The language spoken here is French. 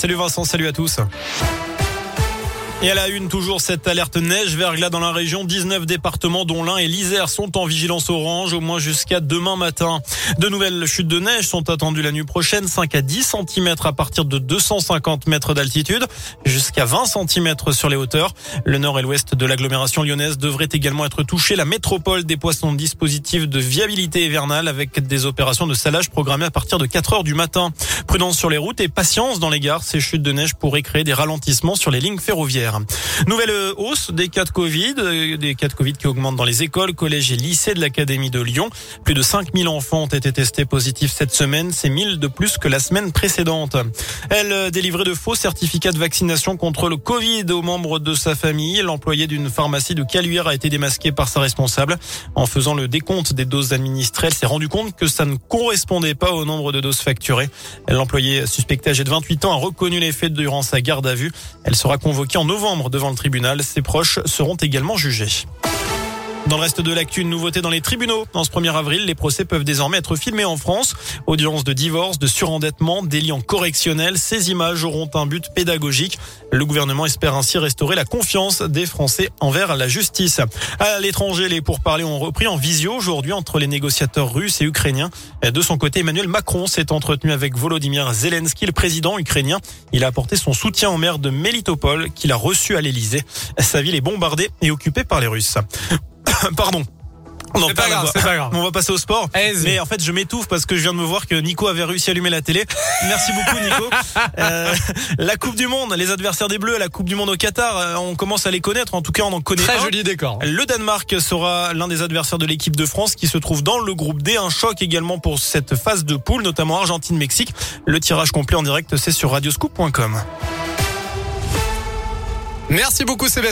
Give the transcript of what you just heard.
Salut Vincent, salut à tous. Et à la une, toujours cette alerte neige verglas dans la région. 19 départements, dont l'un et l'Isère, sont en vigilance orange, au moins jusqu'à demain matin. De nouvelles chutes de neige sont attendues la nuit prochaine. 5 à 10 cm à partir de 250 mètres d'altitude, jusqu'à 20 cm sur les hauteurs. Le nord et l'ouest de l'agglomération lyonnaise devraient également être touchés. La métropole des poissons dispositif de viabilité hivernale avec des opérations de salage programmées à partir de 4 heures du matin. Prudence sur les routes et patience dans les gares. Ces chutes de neige pourraient créer des ralentissements sur les lignes ferroviaires. Nouvelle hausse des cas de Covid, euh, des cas de Covid qui augmentent dans les écoles, collèges et lycées de l'Académie de Lyon. Plus de 5000 enfants ont été testés positifs cette semaine. C'est 1000 de plus que la semaine précédente. Elle euh, délivrait de faux certificats de vaccination contre le Covid aux membres de sa famille. L'employé d'une pharmacie de Caluire a été démasqué par sa responsable. En faisant le décompte des doses administrées, elle s'est rendu compte que ça ne correspondait pas au nombre de doses facturées. L'employé suspecté âgé de 28 ans a reconnu les faits durant sa garde à vue. Elle sera convoquée en novembre devant le tribunal. Ses proches seront également jugés. Dans le reste de l'actu, une nouveauté dans les tribunaux. En ce 1er avril, les procès peuvent désormais être filmés en France. Audience de divorce, de surendettement, en correctionnel. Ces images auront un but pédagogique. Le gouvernement espère ainsi restaurer la confiance des Français envers la justice. À l'étranger, les pourparlers ont repris en visio aujourd'hui entre les négociateurs russes et ukrainiens. De son côté, Emmanuel Macron s'est entretenu avec Volodymyr Zelensky, le président ukrainien. Il a apporté son soutien au maire de Melitopol qu'il a reçu à l'Elysée. Sa ville est bombardée et occupée par les Russes. Pardon. On en pas grave, pas grave. On va passer au sport. Mais en fait, je m'étouffe parce que je viens de me voir que Nico avait réussi à allumer la télé. Merci beaucoup, Nico. euh, la Coupe du Monde, les adversaires des Bleus à la Coupe du Monde au Qatar, euh, on commence à les connaître. En tout cas, on en connaît. Très joli décor. Le Danemark sera l'un des adversaires de l'équipe de France qui se trouve dans le groupe D. Un choc également pour cette phase de poule, notamment Argentine-Mexique. Le tirage complet en direct, c'est sur radioscoop.com. Merci beaucoup, Sébastien.